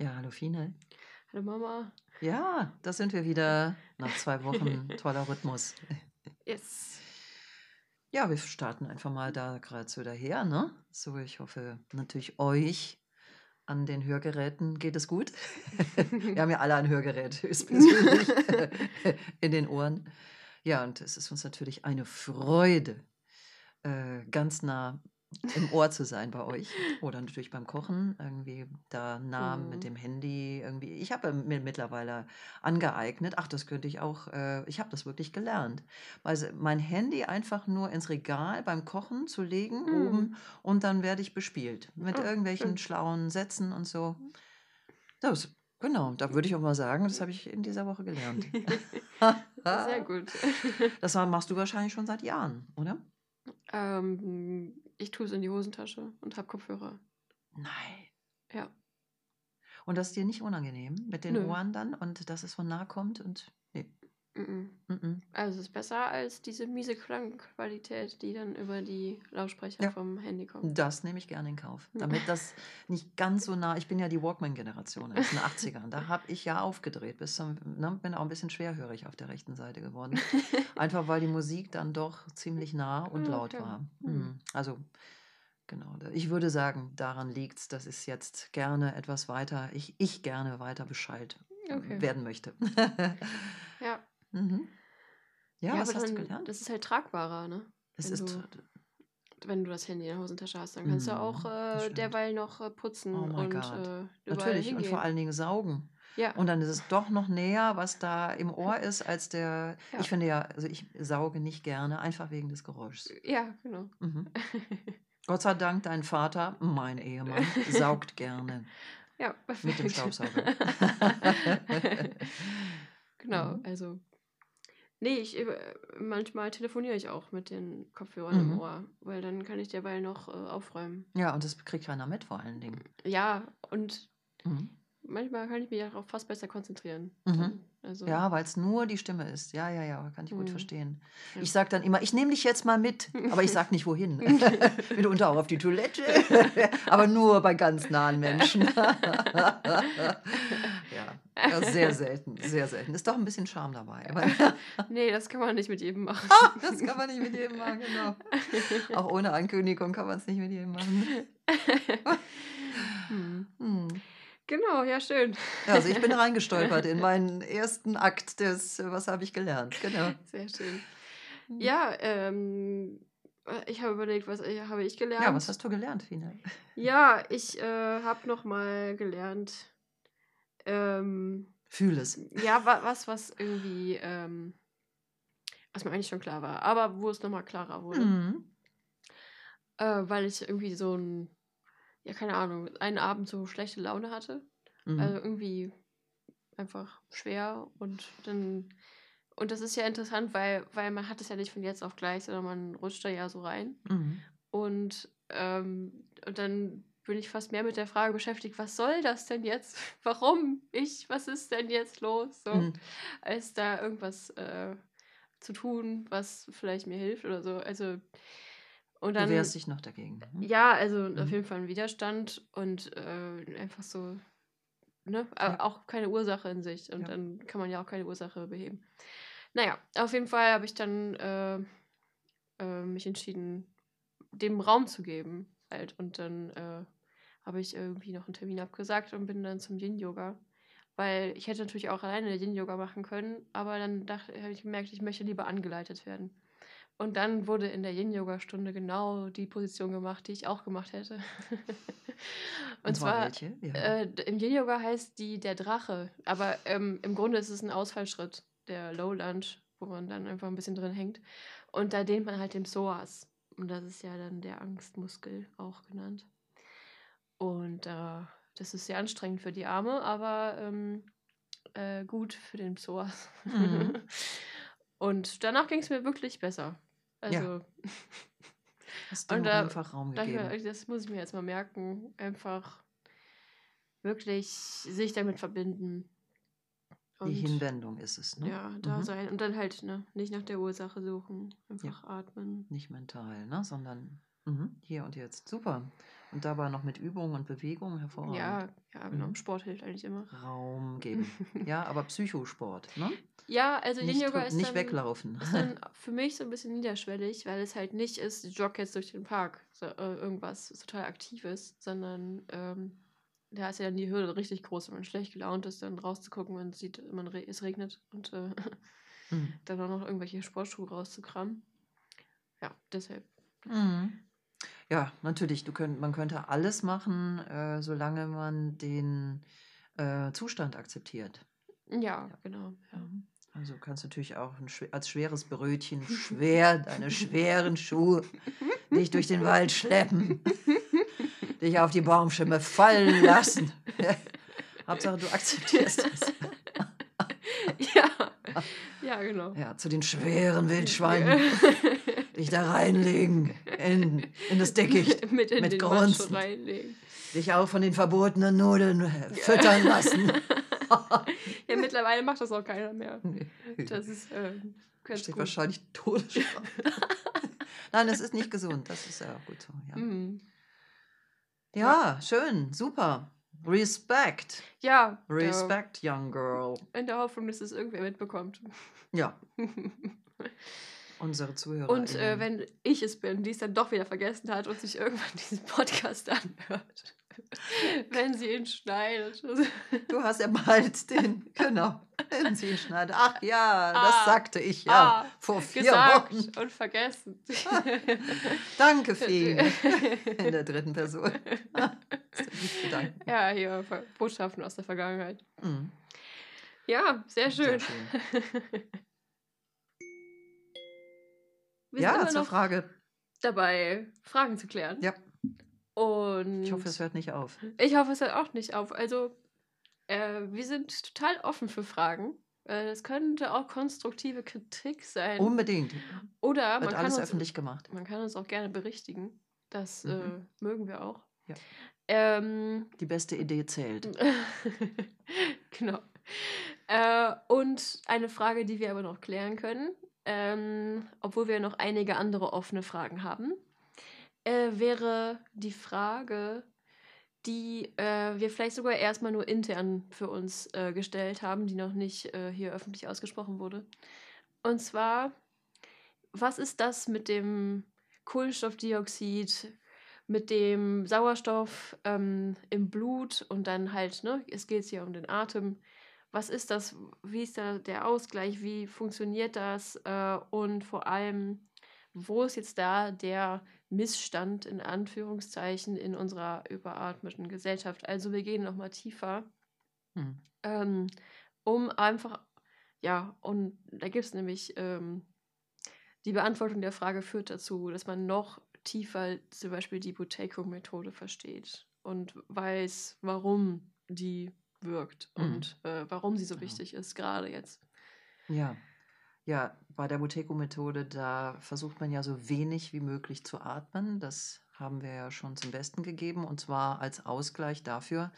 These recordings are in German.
Ja, hallo Fine. Hallo Mama. Ja, da sind wir wieder nach zwei Wochen. Toller Rhythmus. Yes. Ja, wir starten einfach mal da gerade so daher, ne? So, ich hoffe natürlich euch an den Hörgeräten geht es gut. wir haben ja alle ein Hörgerät, höchstpersönlich in den Ohren. Ja, und es ist uns natürlich eine Freude, äh, ganz nah im Ohr zu sein bei euch oder natürlich beim Kochen, irgendwie da nah mit Mhm. dem Handy irgendwie. Ich habe mir mittlerweile angeeignet, ach, das könnte ich auch, äh, ich habe das wirklich gelernt. Also mein Handy einfach nur ins Regal beim Kochen zu legen Mhm. oben und dann werde ich bespielt mit Oh, irgendwelchen schön. schlauen Sätzen und so. Das, genau, da würde ich auch mal sagen, das habe ich in dieser Woche gelernt. Sehr gut. Das machst du wahrscheinlich schon seit Jahren, oder? ähm, ich tue es in die Hosentasche und habe Kopfhörer. Nein. Ja. Und das ist dir nicht unangenehm mit den Nö. Ohren dann und dass es so nah kommt und Mhm. Mhm. Also es ist besser als diese miese Klangqualität, die dann über die Lautsprecher Ja. vom Handy kommt. Das nehme ich gerne in Kauf. Damit das nicht ganz so nah, ich bin ja die Walkman-Generation aus den 80ern. Da habe ich ja aufgedreht, bis zum, ne, bin auch ein bisschen schwerhörig auf der rechten Seite geworden. Einfach weil die Musik dann doch ziemlich nah und laut war. Mhm. Mhm. Also genau, ich würde sagen, daran liegt es, dass es jetzt gerne etwas weiter, ich, ich gerne weiter Bescheid Okay. werden möchte. Ja. Mhm. Ja, was aber hast du dann, gelernt? das ist halt tragbarer, ne? Es wenn ist du- Wenn du das Handy in der Hosentasche hast, dann kannst du Mhm, auch das äh, derweil noch äh, putzen Oh und äh, natürlich und hingehen. vor allen Dingen saugen. ja. Und dann ist es doch noch näher, was da im Ohr ist, als der. Ja. Ich finde ja, also ich sauge nicht gerne, einfach wegen des Geräuschs. ja, genau. Mhm. Gott sei Dank, dein Vater, mein Ehemann, saugt gerne Ja, mit dem perfekt. Staubsauger. genau, Mhm. also. Nee, ich, äh, manchmal telefoniere ich auch mit den Kopfhörern Mhm. im Ohr, weil dann kann ich derweil noch äh, aufräumen. ja, und das kriegt keiner mit, vor allen Dingen. Ja, und Mhm. manchmal kann ich mich auch fast besser konzentrieren. Mhm. Also, Ja, weil es nur die Stimme ist. Ja, ja, ja, kann ich gut Mhm. verstehen. Ja. Ich sage dann immer, ich nehme dich jetzt mal mit, aber ich sage nicht wohin. Mitunter auch auf die Toilette, aber nur bei ganz nahen Menschen. Ja, sehr selten, sehr selten. Ist doch ein bisschen Charme dabei. Aber nee, das kann man nicht mit jedem machen. das kann man nicht mit jedem machen, genau. Auch ohne Ankündigung kann man es nicht mit jedem machen. Hm. Hm. Genau, ja, schön. Also ich bin reingestolpert in meinen ersten Akt des, was habe ich gelernt, genau. Sehr schön. Hm. Ja, ähm, äh, ich habe überlegt, was äh, habe ich gelernt? Ja, was hast du gelernt, Fina? Ja, ich äh, habe noch mal gelernt, ähm, Fühl es. ja, wa was, was irgendwie, ähm, was mir eigentlich schon klar war, aber wo es noch mal klarer wurde, Mhm. äh, weil ich irgendwie so ein, ja, keine Ahnung, einen Abend so schlechte Laune hatte, Mhm. also irgendwie einfach schwer und dann, und das ist ja interessant, weil, weil man hat es ja nicht von jetzt auf gleich, sondern man rutscht da ja so rein. Mhm. Und, ähm, und dann bin ich fast mehr mit der Frage beschäftigt, was soll das denn jetzt? Warum ich? Was ist denn jetzt los? So, Mhm. als da irgendwas äh, zu tun, was vielleicht mir hilft oder so. Also, und Du dann. wehrst dich noch dagegen. ne? Ja, also auf Mhm. jeden Fall ein Widerstand und äh, einfach so, ne? Aber Ja. auch keine Ursache in sich. Und Ja. dann kann man ja auch keine Ursache beheben. Naja, auf jeden Fall habe ich dann äh, äh, mich entschieden, dem Raum zu geben. Halt. Und dann äh, habe ich irgendwie noch einen Termin abgesagt und bin dann zum Yin-Yoga. Weil ich hätte natürlich auch alleine Yin-Yoga machen können, aber dann dachte, habe ich gemerkt, ich möchte lieber angeleitet werden. Und dann wurde in der Yin-Yoga-Stunde genau die Position gemacht, die ich auch gemacht hätte. und, zwar, welche? Ja. äh, im Yin-Yoga heißt die der Drache. Aber ähm, im Grunde ist es ein Ausfallschritt, der Low Lunge, wo man dann einfach ein bisschen drin hängt. Und da dehnt man halt den Psoas. Und das ist ja dann der Angstmuskel auch genannt. Und äh, das ist sehr anstrengend für die Arme, aber ähm, äh, gut für den Psoas. Mhm. Und danach ging es mir wirklich besser. Also, Hast du und da- einfach Raum gegeben. mir, das muss ich mir jetzt mal merken. Einfach wirklich sich damit verbinden. Die Hinwendung ist es, ne? Ja, da Mhm. sein. Und dann halt, ne, nicht nach der Ursache suchen. Einfach atmen. Nicht mental, ne? Sondern Mhm. Hier und jetzt. Super. Und dabei noch mit Übung und Bewegung hervorragend. Ja, ja, genau. Mhm. Sport hilft eigentlich immer. Raum geben. ja, aber Psychosport, ne? Ja, also Nicht, Yin-Yoga ist nicht dann, weglaufen. ist dann für mich so ein bisschen niederschwellig, weil es halt nicht ist, jogge jetzt durch den Park, so, äh, irgendwas total Aktives, sondern ähm, da ist ja dann die Hürde richtig groß, wenn man schlecht gelaunt ist, dann rauszugucken, man sieht, man re es regnet und äh, Mhm. dann auch noch irgendwelche Sportschuhe rauszukramen. Ja, deshalb. Mhm. Ja, natürlich, du könnt, man könnte alles machen, äh, solange man den äh, Zustand akzeptiert. Ja, genau. Ja. Mhm. Also du kannst natürlich auch ein, als schweres Brötchen schwer deine schweren Schuhe dich durch den Wald schleppen, dich auf die Baumstämme fallen lassen. Hauptsache du akzeptierst es. ja. ja, genau. Ja, zu den schweren Wildschweinen dich da reinlegen in, in das Dickicht, mit in mit den Grunzen. Reinlegen. dich auch von den verbotenen Nudeln äh, füttern lassen. Ja, mittlerweile macht das auch keiner mehr. Das ist äh, ganz steht gut. wahrscheinlich Todesstrafe. Nein, das ist nicht gesund. Das ist ja auch gut so. Ja, Mhm. ja schön, super. Respect. Ja, Respect, young girl. in der Hoffnung, dass es irgendwer mitbekommt. Ja, unsere Zuhörer. Und äh, wenn ich es bin, die es dann doch wieder vergessen hat und sich irgendwann diesen Podcast anhört. wenn sie ihn schneidet. Du hast ja bald den, genau, wenn sie ihn schneidet. Ach ja, das Ah, sagte ich ja ah, vor vier Gesagt Wochen. und vergessen. Danke, Fee. In der dritten Person. Ja, hier Botschaften aus der Vergangenheit. Mhm. Ja, sehr schön. Sehr schön. Wir sind Ja, immer zur Frage. dabei, Fragen zu klären. Ja, Und ich hoffe, es hört nicht auf. Ich hoffe, es hört auch nicht auf. Also, äh, wir sind total offen für Fragen. Äh, das könnte auch konstruktive Kritik sein. Unbedingt. Oder man Wird kann, alles uns, öffentlich gemacht. man kann uns auch gerne berichtigen. Das äh, Mhm. mögen wir auch. Ja. Ähm, Die beste Idee zählt. genau. Äh, und eine Frage, die wir aber noch klären können, ähm, obwohl wir noch einige andere offene Fragen haben, äh, wäre die Frage, die äh, wir vielleicht sogar erstmal nur intern für uns äh, gestellt haben, die noch nicht äh, hier öffentlich ausgesprochen wurde. Und zwar, was ist das mit dem Kohlenstoffdioxid, mit dem Sauerstoff ähm, im Blut und dann halt, ne, es geht hier um den Atem. Was ist das? Wie ist da der Ausgleich? Wie funktioniert das? Äh, und vor allem, wo ist jetzt da der Missstand in Anführungszeichen in unserer überatmeten Gesellschaft? Also wir gehen nochmal tiefer, Hm. ähm, um einfach, ja, und da gibt es nämlich ähm, die Beantwortung der Frage führt dazu, dass man noch tiefer zum Beispiel die Buteyko-Methode versteht und weiß, warum die wirkt Mhm. und äh, warum sie so Ja. wichtig ist, gerade jetzt. Ja. Ja, bei der Buteco-Methode, da versucht man ja so wenig wie möglich zu atmen. Das haben wir ja schon zum Besten gegeben. Und zwar als Ausgleich dafür,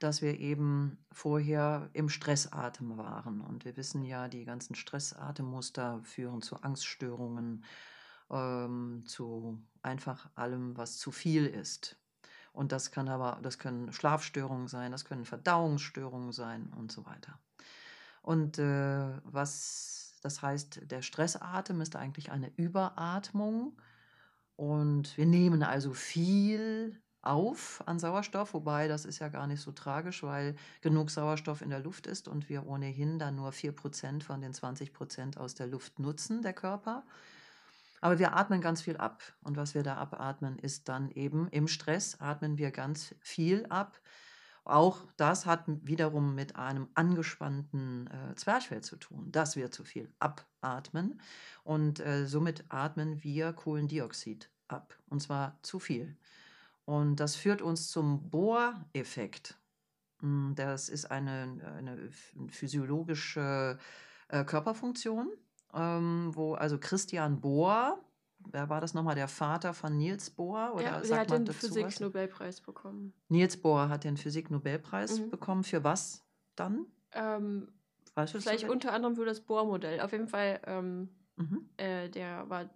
dass wir eben vorher im Stressatem waren. Und wir wissen ja, die ganzen Stressatemmuster führen zu Angststörungen, ähm, zu einfach allem, was zu viel ist. Und das kann aber, das können Schlafstörungen sein, das können Verdauungsstörungen sein und so weiter. Und äh, was das heißt, der Stressatem ist eigentlich eine Überatmung. Und wir nehmen also viel auf an Sauerstoff, wobei das ist ja gar nicht so tragisch, weil genug Sauerstoff in der Luft ist und wir ohnehin dann nur 4% von den 20% aus der Luft nutzen, der Körper. Aber wir atmen ganz viel ab. Und was wir da abatmen, ist dann eben im Stress atmen wir ganz viel ab. Auch das hat wiederum mit einem angespannten äh, Zwerchfell zu tun, dass wir zu viel abatmen. Und äh, somit atmen wir Kohlendioxid ab. Und zwar zu viel. Und das führt uns zum Bohr-Effekt. Mm, Das ist eine, eine physiologische äh, Körperfunktion, ähm, wo also Christian Bohr, wer war das nochmal, der Vater von Niels Bohr? Oder ja, der sagt hat man den? Physik-Nobelpreis bekommen. Niels Bohr hat den Physik-Nobelpreis Mhm. bekommen. Für was dann? Ähm, Weißt du vielleicht unter anderem für das Bohr-Modell. Auf jeden Fall, ähm, Mhm. äh, der war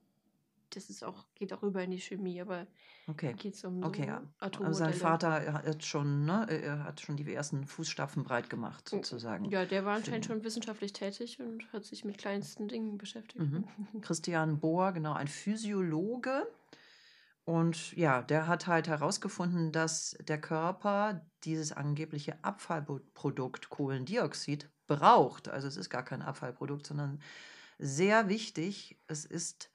das ist auch, geht auch rüber in die Chemie, aber Okay. geht es um Okay, ja. Also sein Atommodelle. Vater er hat schon, ne, er hat schon die ersten Fußstapfen breit gemacht, Oh, sozusagen. Ja, der war anscheinend schon wissenschaftlich tätig und hat sich mit kleinsten Dingen beschäftigt. Mhm. Christian Bohr, genau, ein Physiologe. Und ja, der hat halt herausgefunden, dass der Körper dieses angebliche Abfallprodukt Kohlendioxid braucht. Also es ist gar kein Abfallprodukt, sondern sehr wichtig, es ist,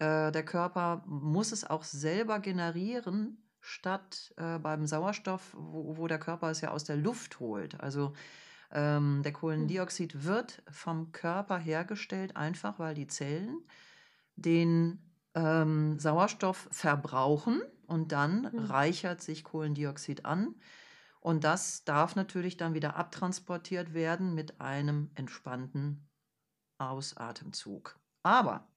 äh, der Körper muss es auch selber generieren, statt äh, beim Sauerstoff, wo, wo der Körper es ja aus der Luft holt. Also ähm, der Kohlendioxid wird vom Körper hergestellt, einfach weil die Zellen den ähm, Sauerstoff verbrauchen und dann Hm. reichert sich Kohlendioxid an. Und das darf natürlich dann wieder abtransportiert werden mit einem entspannten Ausatemzug. Aber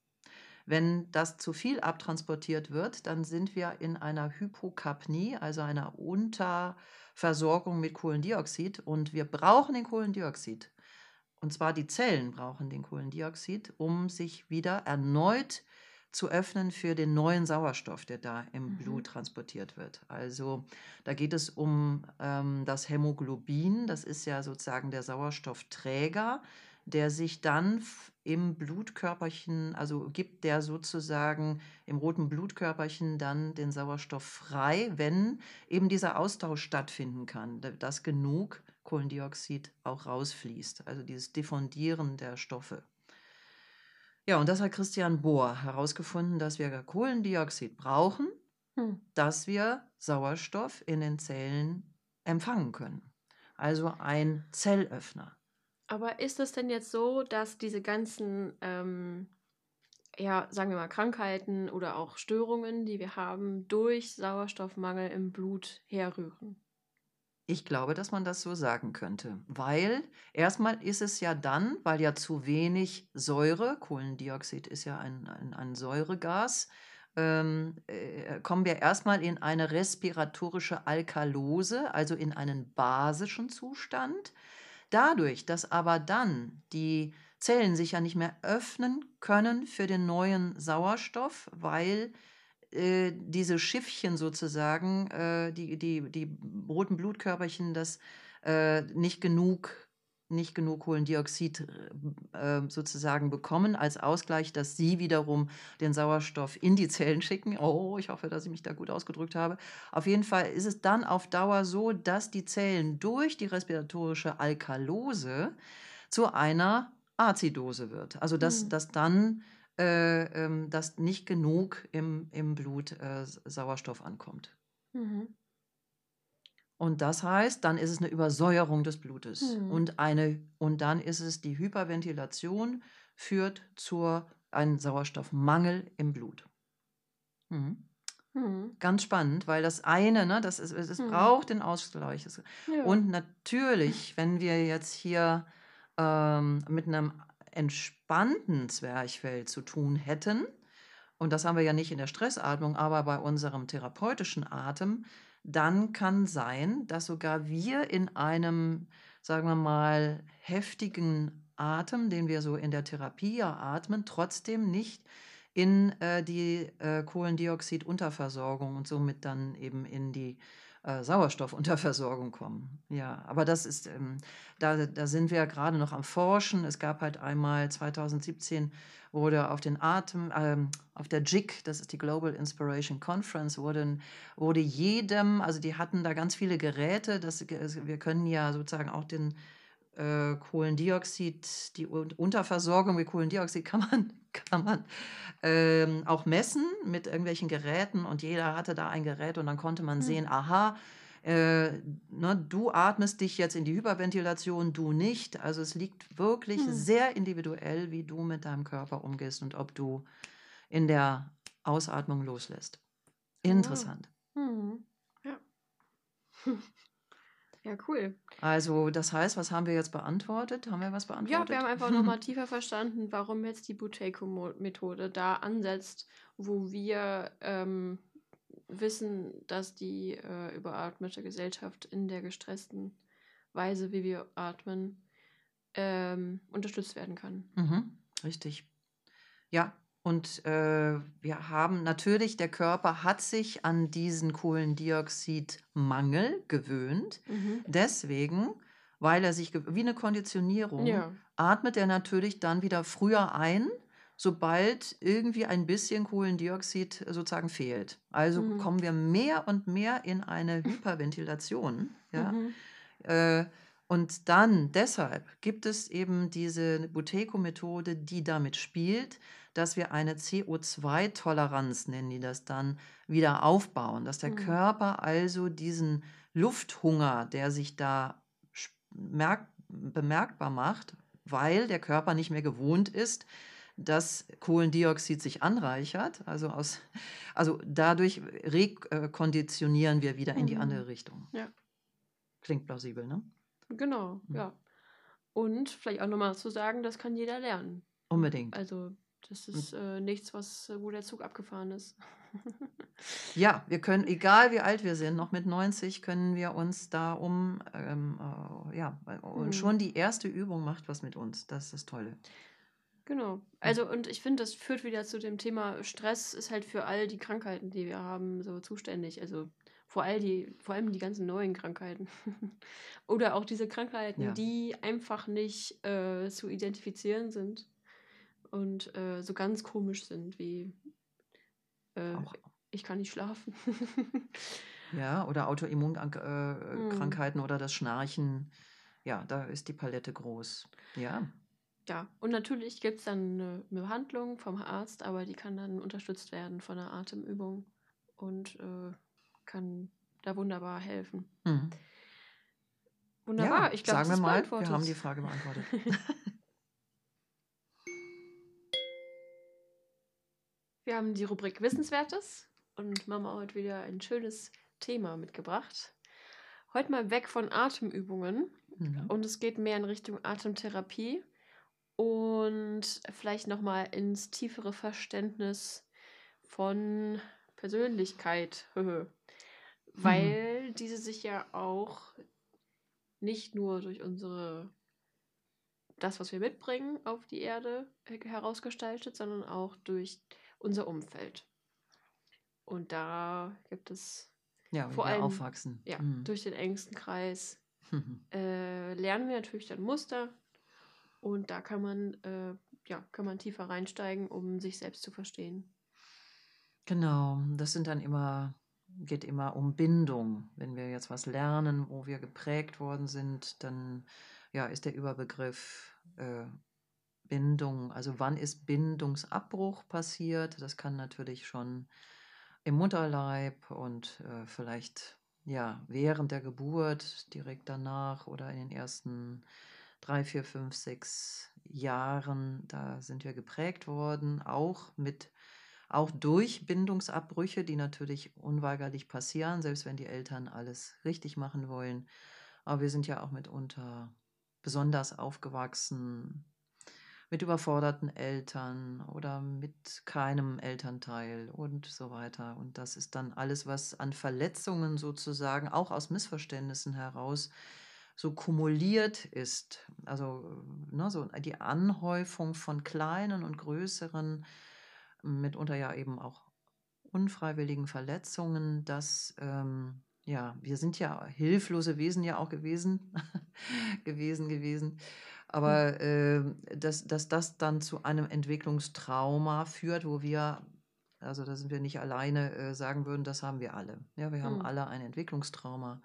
wenn das zu viel abtransportiert wird, dann sind wir in einer Hypokapnie, also einer Unterversorgung mit Kohlendioxid. Und wir brauchen den Kohlendioxid. Und zwar die Zellen brauchen den Kohlendioxid, um sich wieder erneut zu öffnen für den neuen Sauerstoff, der da im Mhm. Blut transportiert wird. Also da geht es um ähm, das Hämoglobin, das ist ja sozusagen der Sauerstoffträger, der sich dann im Blutkörperchen, also gibt der sozusagen im roten Blutkörperchen dann den Sauerstoff frei, wenn eben dieser Austausch stattfinden kann, da- dass genug Kohlendioxid auch rausfließt, also dieses Diffundieren der Stoffe. Ja, und das hat Christian Bohr herausgefunden, dass wir Kohlendioxid brauchen, Hm. dass wir Sauerstoff in den Zellen empfangen können. Also ein Zellöffner. Aber ist es denn jetzt so, dass diese ganzen, ähm, ja, sagen wir mal, Krankheiten oder auch Störungen, die wir haben, durch Sauerstoffmangel im Blut herrühren? Ich glaube, dass man das so sagen könnte, weil erstmal ist es ja dann, weil ja zu wenig Säure, Kohlendioxid ist ja ein, ein, ein Säuregas, ähm, äh, kommen wir erstmal in eine respiratorische Alkalose, also in einen basischen Zustand. Dadurch, dass aber dann die Zellen sich ja nicht mehr öffnen können für den neuen Sauerstoff, weil äh, diese Schiffchen sozusagen, äh, die, die, die roten Blutkörperchen, das äh, nicht genug nicht genug Kohlendioxid äh, sozusagen bekommen als Ausgleich, dass sie wiederum den Sauerstoff in die Zellen schicken. Oh, ich hoffe, dass ich mich da gut ausgedrückt habe. Auf jeden Fall ist es dann auf Dauer so, dass die Zellen durch die respiratorische Alkalose zu einer Azidose wird. Also dass, Hm. dass dann äh, ähm, dass nicht genug im, im Blut äh, Sauerstoff ankommt. Mhm. Und das heißt, dann ist es eine Übersäuerung des Blutes. Hm. Und, eine, und dann ist es die Hyperventilation, führt zu einem Sauerstoffmangel im Blut. Mhm. Mhm. Ganz spannend, weil das eine, ne, das ist, es Hm. braucht den Ausgleich. Ja. und natürlich, wenn wir jetzt hier ähm, mit einem entspannten Zwerchfell zu tun hätten, und das haben wir ja nicht in der Stressatmung, aber bei unserem therapeutischen Atem, dann kann sein, dass sogar wir in einem, sagen wir mal, heftigen Atem, den wir so in der Therapie ja atmen, trotzdem nicht in äh, die äh, Kohlendioxidunterversorgung und somit dann eben in die äh, Sauerstoffunterversorgung kommen. Ja, aber das ist, ähm, da, da sind wir gerade noch am Forschen. Es gab halt einmal 2017 wurde auf den Atem, ähm, auf der JIC, das ist die Global Inspiration Conference, wurde, wurde jedem, also die hatten da ganz viele Geräte, das, wir können ja sozusagen auch den äh, Kohlendioxid, die Un- Unterversorgung mit Kohlendioxid kann man, kann man ähm, auch messen mit irgendwelchen Geräten und jeder hatte da ein Gerät und dann konnte man Hm. sehen, aha, äh, ne, du atmest dich jetzt in die Hyperventilation, du nicht. Also es liegt wirklich Hm. sehr individuell, wie du mit deinem Körper umgehst und ob du in der Ausatmung loslässt. Interessant. Mhm. Ja. Ja, cool. Also das heißt, was haben wir jetzt beantwortet? Haben wir was beantwortet? Ja, wir haben einfach nochmal tiefer verstanden, warum jetzt die Buteco-Methode da ansetzt, wo wir ähm, wissen, dass die äh, überatmete Gesellschaft in der gestressten Weise, wie wir atmen, ähm, unterstützt werden kann. Mhm, richtig. Ja, Und äh, wir haben natürlich, der Körper hat sich an diesen Kohlendioxidmangel gewöhnt. Mhm. Deswegen, weil er sich, wie eine Konditionierung, Ja. atmet er natürlich dann wieder früher ein, sobald irgendwie ein bisschen Kohlendioxid sozusagen fehlt. Also Mhm. kommen wir mehr und mehr in eine Hyperventilation. Ja? Mhm. Äh, und dann, deshalb gibt es eben diese Buteco-Methode, die damit spielt, dass wir eine CO2-Toleranz, nennen die das dann, wieder aufbauen. Dass der Mhm. Körper also diesen Lufthunger, der sich da bemerkbar macht, weil der Körper nicht mehr gewohnt ist, dass Kohlendioxid sich anreichert. Also, aus, also dadurch rekonditionieren wir wieder in die Mhm. andere Richtung. Ja. Klingt plausibel, ne? Genau, Mhm. ja. Und vielleicht auch nochmal zu sagen, das kann jeder lernen. Unbedingt. Also, das ist äh, nichts, was, äh, wo der Zug abgefahren ist. Ja, wir können, egal wie alt wir sind, noch mit 90 können wir uns da um, ähm, äh, ja, und Mhm. schon die erste Übung macht was mit uns. Das ist das Tolle. Genau. Also, und ich finde, das führt wieder zu dem Thema, Stress ist halt für all die Krankheiten, die wir haben, so zuständig. Also vor, all die, vor allem die ganzen neuen Krankheiten. Oder auch diese Krankheiten, Ja. die einfach nicht äh, zu identifizieren sind und äh, so ganz komisch sind, wie äh, ich kann nicht schlafen. ja, oder Autoimmunkrankheiten äh, Mhm. Krankheiten oder das Schnarchen. Ja, da ist die Palette groß. Ja, Ja, und natürlich gibt es dann eine, Behandlung vom Arzt, aber die kann dann unterstützt werden von einer Atemübung und äh, kann da wunderbar helfen. mhm. Wunderbar, ja ich glaube, sagen wir mal, wir haben die Frage beantwortet. Wir haben die Rubrik Wissenswertes und Mama hat heute wieder ein schönes Thema mitgebracht. Heute mal weg von Atemübungen Mhm. und es geht mehr in Richtung Atemtherapie und vielleicht nochmal ins tiefere Verständnis von Persönlichkeit. Weil diese sich ja auch nicht nur durch unsere das, was wir mitbringen auf die Erde äh, herausgestaltet, sondern auch durch unser Umfeld. Und da gibt es Ja, vor allem- aufwachsen. ja Mhm. durch den engsten Kreis äh, lernen wir natürlich dann Muster und da kann man äh, ja kann man tiefer reinsteigen, um sich selbst zu verstehen. Genau, das sind dann immer, geht immer um Bindung. Wenn wir jetzt was lernen, wo wir geprägt worden sind, dann ja, ist der Überbegriff äh, Bindung. Also wann ist Bindungsabbruch passiert? Das kann natürlich schon im Mutterleib und äh, vielleicht ja während der Geburt, direkt danach oder in den ersten drei, vier, fünf, sechs Jahren. Da sind wir geprägt worden, auch mit auch durch Bindungsabbrüche, die natürlich unweigerlich passieren, selbst wenn die Eltern alles richtig machen wollen. Aber wir sind ja auch mitunter besonders aufgewachsen mit überforderten Eltern oder mit keinem Elternteil und so weiter. Und das ist dann alles, was an Verletzungen sozusagen auch aus Missverständnissen heraus so kumuliert ist. Also ne, so die Anhäufung von kleinen und größeren mitunter ja eben auch unfreiwilligen Verletzungen, dass ähm, ja, wir sind ja hilflose Wesen ja auch gewesen, gewesen, gewesen. Aber äh, dass, dass das dann zu einem Entwicklungstrauma führt, wo wir, also da sind wir nicht alleine, äh, sagen würden, das haben wir alle. Ja, wir haben Hm. alle ein Entwicklungstrauma.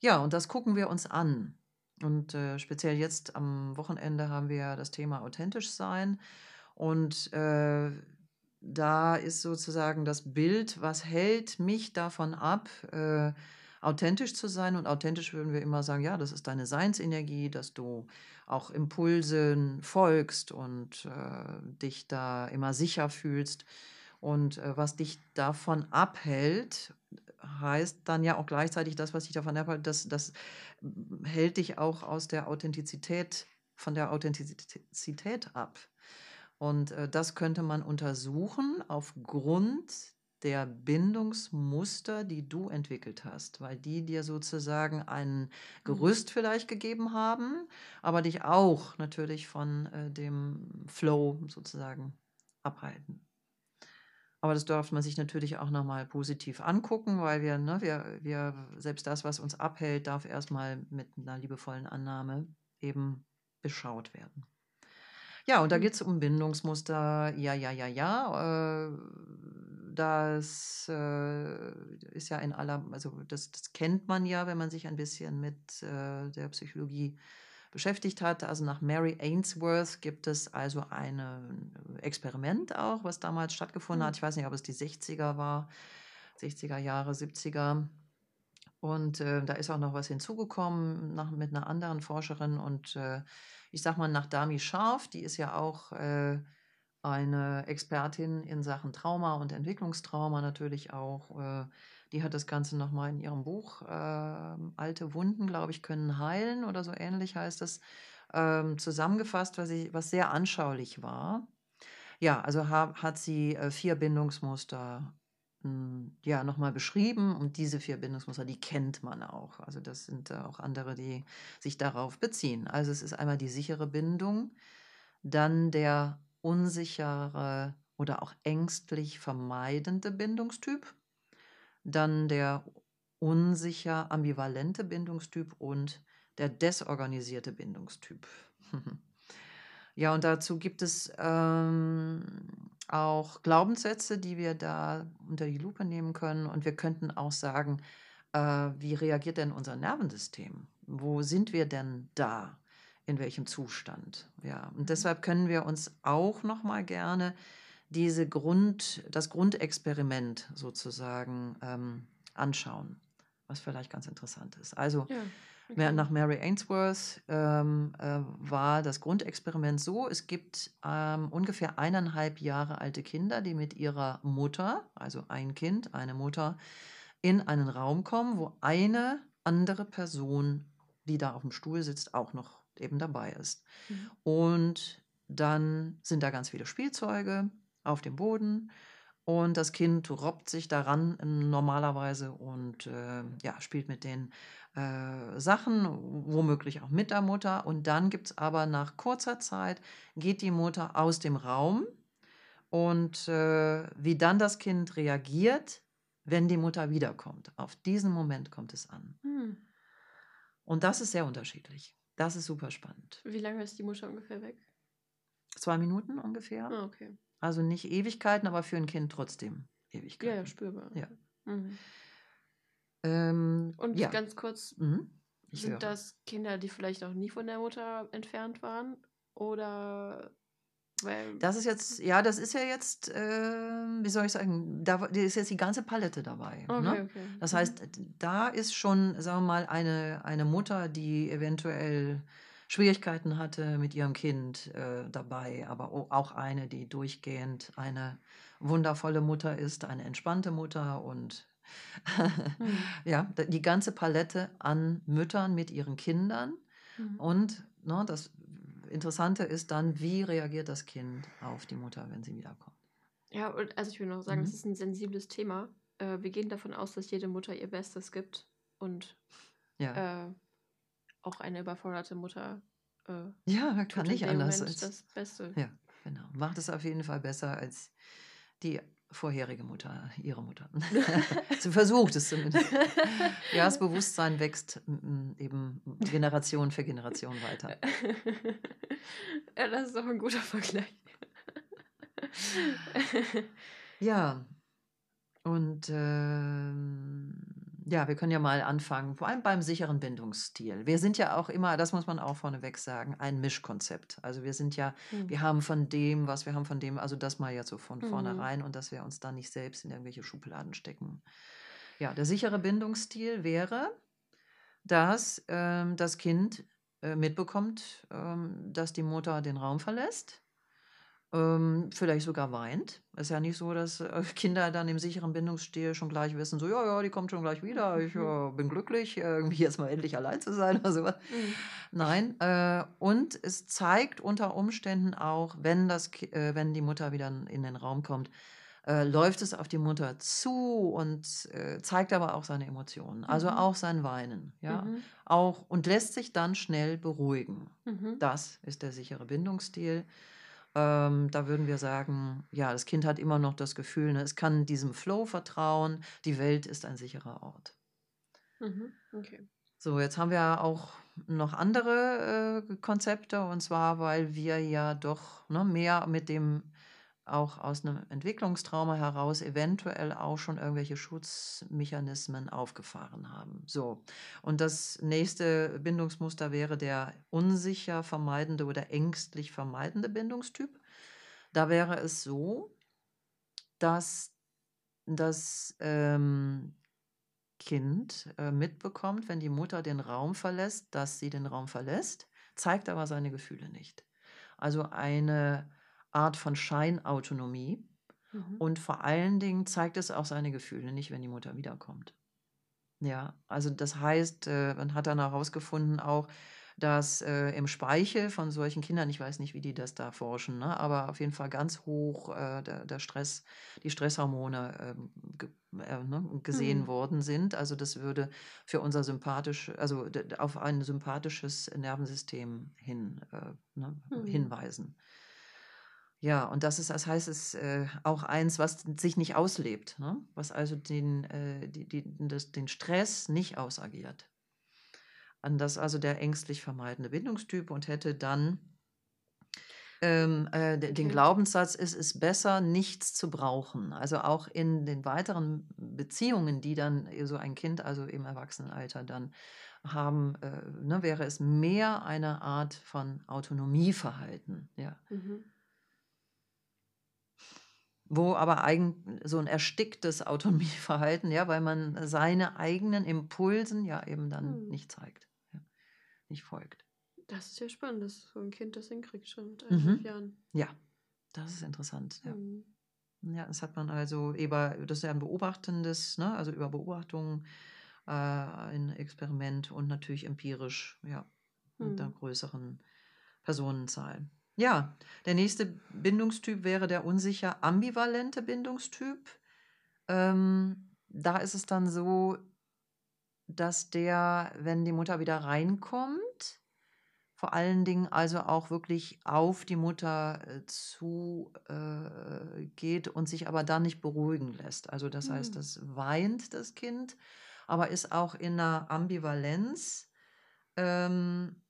Ja, und das gucken wir uns an. Und äh, speziell jetzt am Wochenende haben wir das Thema authentisch sein. Und äh, da ist sozusagen das Bild, was hält mich davon ab, äh, authentisch zu sein. Und authentisch würden wir immer sagen, ja, das ist deine Seinsenergie, dass du auch Impulsen folgst und äh, dich da immer sicher fühlst. Und äh, was dich davon abhält, heißt dann ja auch gleichzeitig das, was dich davon abhält, das, das hält dich auch aus der Authentizität, von der Authentizität ab. Und äh, das könnte man untersuchen aufgrund der Bindungsmuster, die du entwickelt hast, weil die dir sozusagen ein Gerüst vielleicht gegeben haben, aber dich auch natürlich von äh, dem Flow sozusagen abhalten. Aber das darf man sich natürlich auch nochmal positiv angucken, weil wir, ne, wir, wir, selbst das, was uns abhält, darf erstmal mit einer liebevollen Annahme eben beschaut werden. Ja, und da Mhm. geht es um Bindungsmuster. Ja, ja, ja, ja. Äh, das äh, ist ja in aller, also das, das kennt man ja, wenn man sich ein bisschen mit äh, der Psychologie beschäftigt hat. Also nach Mary Ainsworth gibt es also ein Experiment auch, was damals stattgefunden Mhm. hat. Ich weiß nicht, ob es die 60er war, 60er Jahre, 70er. Und äh, da ist auch noch was hinzugekommen nach, mit einer anderen Forscherin. Und äh, ich sag mal, nach Dami Scharf, die ist ja auch äh, eine Expertin in Sachen Trauma und Entwicklungstrauma natürlich auch. Äh, die hat das Ganze nochmal in ihrem Buch äh, Alte Wunden, glaube ich, können heilen oder so ähnlich heißt es, ähm, zusammengefasst, was, ich, was sehr anschaulich war. Ja, also ha, hat sie äh, vier Bindungsmuster hm, ja, nochmal beschrieben und diese vier Bindungsmuster, die kennt man auch. Also das sind äh, auch andere, die sich darauf beziehen. Also es ist einmal die sichere Bindung, dann der unsichere oder auch ängstlich vermeidende Bindungstyp, dann der unsicher ambivalente Bindungstyp und der desorganisierte Bindungstyp. ja, und dazu gibt es ähm, auch Glaubenssätze, die wir da unter die Lupe nehmen können. Und wir könnten auch sagen, äh, wie reagiert denn unser Nervensystem? Wo sind wir denn da? In welchem Zustand? Ja, und Mhm. deshalb können wir uns auch noch mal gerne diese Grund, das Grundexperiment sozusagen ähm, anschauen, was vielleicht ganz interessant ist. Also Ja, okay. nach Mary Ainsworth ähm, äh, war das Grundexperiment so, es gibt ähm, ungefähr eineinhalb Jahre alte Kinder, die mit ihrer Mutter, also ein Kind, eine Mutter, in einen Raum kommen, wo eine andere Person, die da auf dem Stuhl sitzt, auch noch eben dabei ist. Mhm. Und dann sind da ganz viele Spielzeuge auf dem Boden und das Kind robbt sich daran normalerweise und äh, ja, spielt mit den äh, Sachen, womöglich auch mit der Mutter. Und dann gibt es aber nach kurzer Zeit, geht die Mutter aus dem Raum und äh, wie dann das Kind reagiert, wenn die Mutter wiederkommt. Auf diesen Moment kommt es an. Hm. Und das ist sehr unterschiedlich. Das ist super spannend. Wie lange ist die Mutter ungefähr weg? Zwei Minuten ungefähr. Ah, okay. Also nicht Ewigkeiten, aber für ein Kind trotzdem Ja, Ewigkeiten. ja, spürbar. Ja. Mhm. Ähm, Und ja. ganz kurz, Mhm. Sind höre. das Kinder, die vielleicht noch nie von der Mutter entfernt waren? Oder weil. Das ist jetzt, ja, das ist ja jetzt, ähm, wie soll ich sagen, da ist jetzt die ganze Palette dabei. okay, Ne? okay. Das Mhm. heißt, da ist schon, sagen wir mal, eine, eine Mutter, die eventuell Schwierigkeiten hatte mit ihrem Kind äh, dabei, aber auch eine, die durchgehend eine wundervolle Mutter ist, eine entspannte Mutter und Mhm. ja, die ganze Palette an Müttern mit ihren Kindern. Mhm. Und ne, das Interessante ist dann, wie reagiert das Kind auf die Mutter, wenn sie wiederkommt. Ja, und also ich will noch sagen, Mhm. das ist ein sensibles Thema. Äh, wir gehen davon aus, dass jede Mutter ihr Bestes gibt und Ja, äh, auch eine überforderte Mutter äh, ja tut kann nicht anders. Moment Als, das Beste. ja, genau. Macht es auf jeden Fall besser als die vorherige Mutter, ihre Mutter. Sie versucht es zumindest. Ja, das Bewusstsein wächst eben Generation für Generation weiter. ja, das ist doch ein guter Vergleich. Ja, und ähm, ja, wir können ja mal anfangen, vor allem beim sicheren Bindungsstil. Wir sind ja auch immer, das muss man auch vorneweg sagen, ein Mischkonzept. Also wir sind ja, Hm. wir haben von dem, was wir haben von dem, also das mal jetzt so von Mhm. vornherein und dass wir uns da nicht selbst in irgendwelche Schubladen stecken. Ja, der sichere Bindungsstil wäre, dass ähm, das Kind äh, mitbekommt, ähm, dass die Mutter den Raum verlässt ähm, vielleicht sogar weint. Ist ja nicht so, dass äh, Kinder dann im sicheren Bindungsstil schon gleich wissen, so, ja, ja, die kommt schon gleich wieder, ich äh, bin glücklich, äh, irgendwie jetzt mal endlich allein zu sein oder sowas. Mhm. Nein, äh, und es zeigt unter Umständen auch, wenn, das, äh, wenn die Mutter wieder in den Raum kommt, äh, läuft es auf die Mutter zu und zeigt aber auch seine Emotionen, also Mhm. auch sein Weinen, ja, Mhm. auch und lässt sich dann schnell beruhigen. Mhm. Das ist der sichere Bindungsstil. Ähm, da würden wir sagen, ja, das Kind hat immer noch das Gefühl, ne, es kann diesem Flow vertrauen, die Welt ist ein sicherer Ort. Mhm. Okay. So, jetzt haben wir auch noch andere äh, Konzepte, und zwar, weil wir ja doch ne, mehr mit dem auch aus einem Entwicklungstrauma heraus eventuell auch schon irgendwelche Schutzmechanismen aufgefahren haben. So, und das nächste Bindungsmuster wäre der unsicher vermeidende oder ängstlich vermeidende Bindungstyp. Da wäre es so, dass das ähm, Kind äh, mitbekommt, wenn die Mutter den Raum verlässt, dass sie den Raum verlässt, zeigt aber seine Gefühle nicht. Also eine Art von Scheinautonomie. Mhm. Und vor allen Dingen zeigt es auch seine Gefühle nicht, wenn die Mutter wiederkommt. Ja, also das heißt, äh, man hat dann herausgefunden auch, dass äh, im Speichel von solchen Kindern, ich weiß nicht, wie die das da forschen, ne, aber auf jeden Fall ganz hoch äh, der, der Stress, die Stresshormone ähm, äh, ne, gesehen Mhm. worden sind. Also das würde für unser sympathisch, also auf ein sympathisches Nervensystem hin, äh, ne, Mhm. hinweisen. Ja, und das ist, das heißt, es ist äh, auch eins, was sich nicht auslebt, ne? was also den, äh, die, die, das, den Stress nicht ausagiert. Und das also der ängstlich vermeidende Bindungstyp und hätte dann ähm, äh, de- den Okay. Glaubenssatz, es ist besser, nichts zu brauchen. Also auch in den weiteren Beziehungen, die dann so ein Kind, also im Erwachsenenalter dann haben, äh, ne, wäre es mehr eine Art von Autonomieverhalten. Ja. Mhm. Wo aber eigen, so ein ersticktes Autonomieverhalten, ja, weil man seine eigenen Impulsen ja eben dann Hm. nicht zeigt, ja, nicht folgt. Das ist ja spannend, dass so ein Kind das hinkriegt schon mit eineinhalb Mhm. Jahren. Ja, das ist interessant. Ja. Mhm. Ja, das hat man also über, das ist ja ein beobachtendes, ne, also über Beobachtung, äh, ein Experiment und natürlich empirisch, ja, mit einer Mhm. größeren Personenzahl. Ja, der nächste Bindungstyp wäre der unsicher ambivalente Bindungstyp. Ähm, da ist es dann so, dass der, wenn die Mutter wieder reinkommt, vor allen Dingen also auch wirklich auf die Mutter äh, zu äh, geht und sich aber dann nicht beruhigen lässt. Also das heißt, Mhm. das weint das Kind, aber ist auch in einer Ambivalenz. Ähm,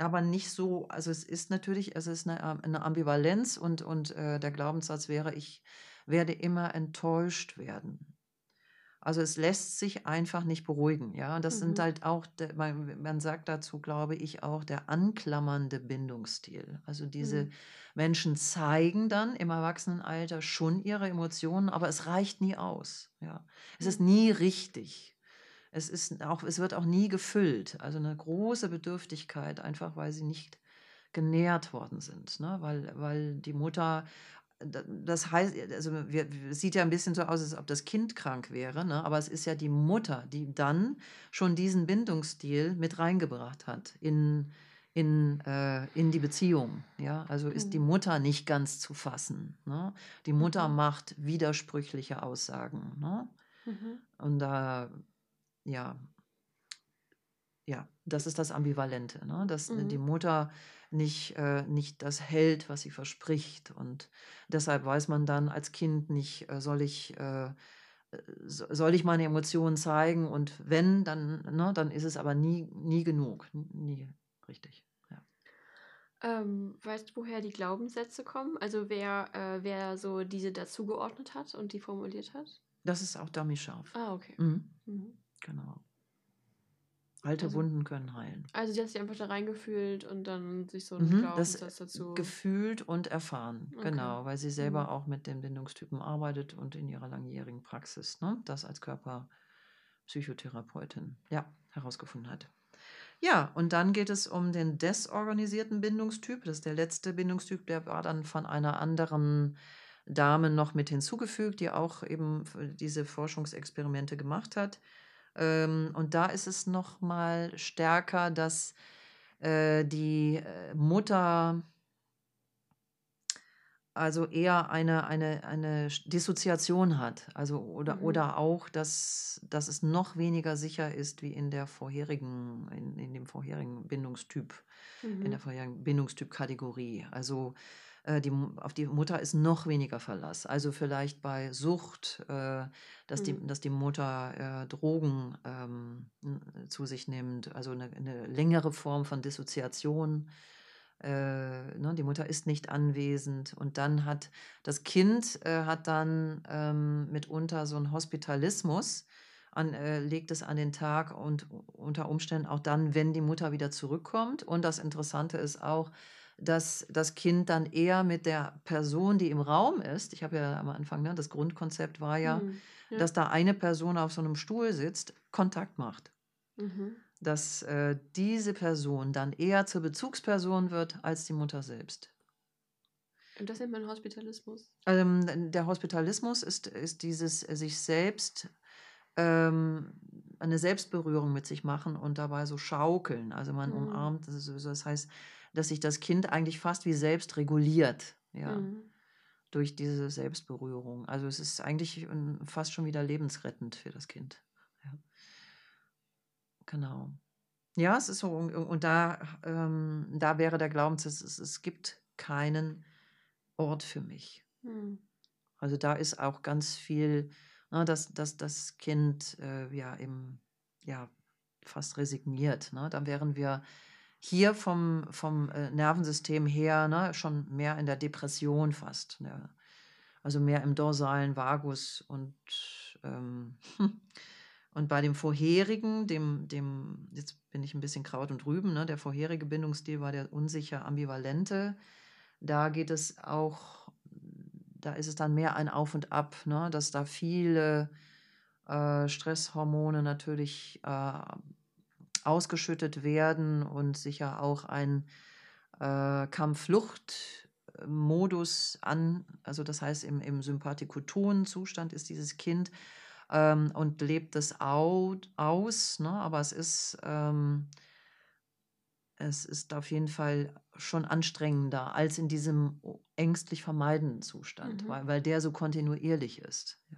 aber nicht so, also es ist natürlich, es ist eine, Am- eine Ambivalenz und, und äh, der Glaubenssatz wäre, ich werde immer enttäuscht werden. Also es lässt sich einfach nicht beruhigen, ja. Das sind Mhm. halt auch, man, man sagt dazu, glaube ich, auch der anklammernde Bindungsstil. Also diese Mhm. Menschen zeigen dann im Erwachsenenalter schon ihre Emotionen, aber es reicht nie aus, ja. Es ist Mhm. nie richtig. Es ist auch, es wird auch nie gefüllt. Also eine große Bedürftigkeit, einfach weil sie nicht genährt worden sind, ne? Weil, weil die Mutter da- das heißt, also wir, es sieht ja ein bisschen so aus, als ob das Kind krank wäre, ne? aber es ist ja die Mutter, die dann schon diesen Bindungsstil mit reingebracht hat in, in, äh, in die Beziehung. Ja? Also ist die Mhm. Mutter nicht ganz zu fassen. Ne? Die Mutter Mhm. macht widersprüchliche Aussagen. Ne? Mhm. Und da, ja, ja, das ist das Ambivalente, ne? dass die Mhm. Mutter nicht, äh, nicht das hält, was sie verspricht. Und deshalb weiß man dann als Kind nicht, äh, soll ich, äh, äh, so- soll ich meine Emotionen zeigen? Und wenn, dann, ne, dann ist es aber nie, nie genug. Nie richtig. Ja. Ähm, weißt du, woher die Glaubenssätze kommen? Also wer, äh, wer so diese dazugeordnet hat und die formuliert hat? Das ist auch Dummy scharf. Ah, okay. Mhm. Mhm. Genau. Alte Also, Wunden können heilen. also die hat sich einfach da reingefühlt und dann sich so ein Mhm, das Glaubenssatz dazu. gefühlt und erfahren, Okay. genau, weil sie selber Mhm. auch mit den Bindungstypen arbeitet und in ihrer langjährigen Praxis, ne, das als Körperpsychotherapeutin, ja, herausgefunden hat. Ja, und dann geht es um den desorganisierten Bindungstyp. Das ist der letzte Bindungstyp, der war dann von einer anderen Dame noch mit hinzugefügt, die auch eben diese Forschungsexperimente gemacht hat. Ähm, und da ist es noch mal stärker, dass äh, die äh, Mutter also eher eine, eine, eine Dissoziation hat. Also oder, Mhm. oder auch, dass, dass es noch weniger sicher ist wie in der vorherigen, in, in dem vorherigen Bindungstyp, in der Mhm. vorherigen Bindungstyp-Kategorie. Also die, auf die Mutter ist noch weniger Verlass. Also vielleicht bei Sucht, äh, dass, die, Mhm. dass die Mutter äh, Drogen ähm, zu sich nimmt, also eine, eine längere Form von Dissoziation. Äh, ne, die Mutter ist nicht anwesend und dann hat das Kind äh, hat dann ähm, mitunter so einen Hospitalismus, an, äh, legt es an den Tag und unter Umständen auch dann, wenn die Mutter wieder zurückkommt. Und das Interessante ist auch, dass das Kind dann eher mit der Person, die im Raum ist, ich habe ja am Anfang, ne, das Grundkonzept war ja, Mhm. Ja. dass da eine Person auf so einem Stuhl sitzt, Kontakt macht. Mhm. Dass äh, diese Person dann eher zur Bezugsperson wird als die Mutter selbst. Und das nennt man Hospitalismus. Ähm, der Hospitalismus ist, ist dieses äh, sich selbst ähm, eine Selbstberührung mit sich machen und dabei so schaukeln. Also man Mhm. umarmt, das, ist so- das heißt, dass sich das Kind eigentlich fast wie selbst reguliert, ja, Mhm. durch diese Selbstberührung. Also es ist eigentlich fast schon wieder lebensrettend für das Kind. Ja. Genau. Ja, es ist so, und, und da, ähm, da wäre der Glaubenssatz, es, es gibt keinen Ort für mich. Mhm. Also da ist auch ganz viel, ne, dass, dass das Kind äh, ja eben ja fast resigniert. Ne? Dann wären wir hier vom, vom äh, Nervensystem her ne, schon mehr in der Depression fast. Ne? Also mehr im dorsalen Vagus und ähm, und bei dem vorherigen, dem, dem, jetzt bin ich ein bisschen Kraut und Rüben, ne? der vorherige Bindungsstil war der unsicher ambivalente. Da geht es auch, da ist es dann mehr ein Auf und Ab, ne? dass da viele äh, Stresshormone natürlich äh, ausgeschüttet werden und sicher auch ein äh, Kampf-Flucht-Modus an, also das heißt im, im sympathikotonen Zustand ist dieses Kind ähm, und lebt es au aus, ne? aber es ist, ähm, es ist auf jeden Fall schon anstrengender als in diesem ängstlich vermeidenden Zustand, Mhm. weil, weil der so kontinuierlich ist. Ja.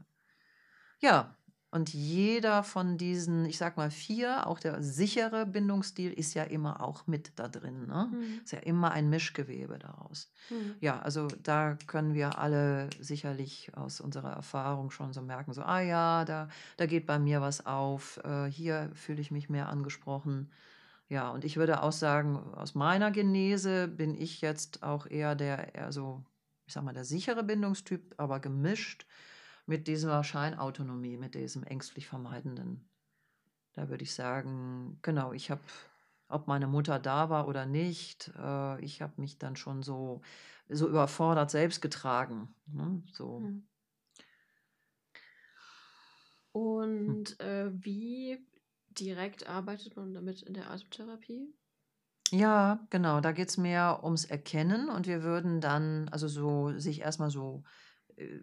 ja, und jeder von diesen, ich sag mal vier, auch der sichere Bindungsstil ist ja immer auch mit da drin. Ne? Mhm. Ist ja immer ein Mischgewebe daraus. Mhm. Ja, also da können wir alle sicherlich aus unserer Erfahrung schon so merken, so, ah ja, da, da geht bei mir was auf, äh, hier fühle ich mich mehr angesprochen. Ja, und ich würde auch sagen, aus meiner Genese bin ich jetzt auch eher der, eher so, ich sag mal, der sichere Bindungstyp, aber gemischt mit dieser Scheinautonomie, mit diesem ängstlich vermeidenden. Da würde ich sagen, genau, ich habe, ob meine Mutter da war oder nicht, äh, ich habe mich dann schon so, so überfordert selbst getragen. Ne? So. Mhm. Und äh, wie direkt arbeitet man damit in der Atemtherapie? Ja, genau, da geht es mehr ums Erkennen und wir würden dann, also so sich erstmal so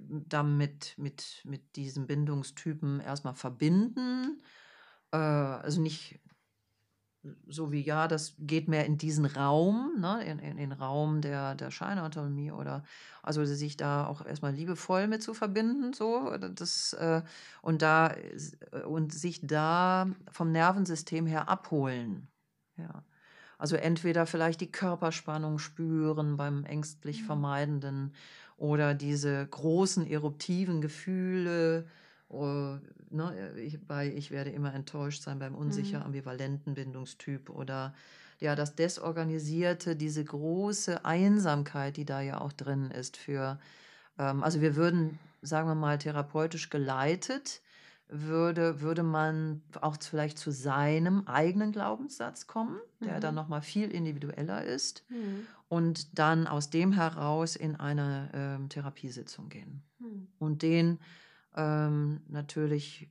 damit mit, mit diesem Bindungstypen erstmal verbinden. Äh, also nicht so wie, ja, das geht mehr in diesen Raum, ne, in, in den Raum der, der Scheinautonomie oder also sich da auch erstmal liebevoll mit zu verbinden, so, das, äh, und da und sich da vom Nervensystem her abholen. Ja. Also entweder vielleicht die Körperspannung spüren beim ängstlich Mhm. Vermeidenden oder diese großen eruptiven Gefühle. Oh, ne, ich, bei ich werde immer enttäuscht sein beim unsicher Mhm. ambivalenten Bindungstyp oder ja, das Desorganisierte, diese große Einsamkeit, die da ja auch drin ist für, ähm, also wir würden, sagen wir mal, therapeutisch geleitet, würde, würde man auch vielleicht zu seinem eigenen Glaubenssatz kommen, der dann Mhm. nochmal viel individueller ist Mhm. Und dann aus dem heraus in eine ähm, Therapiesitzung gehen Mhm. und den ähm, natürlich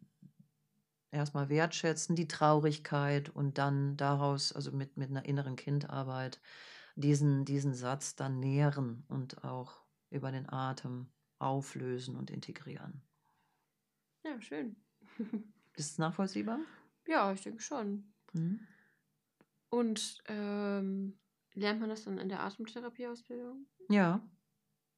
erstmal wertschätzen, die Traurigkeit und dann daraus, also mit, mit einer inneren Kindarbeit, diesen, diesen Satz dann nähren und auch über den Atem auflösen und integrieren. Ja, schön. Ist es nachvollziehbar? Ja, ich denke schon. Mhm. Und ähm, lernt man das dann in der Atemtherapieausbildung? Ja,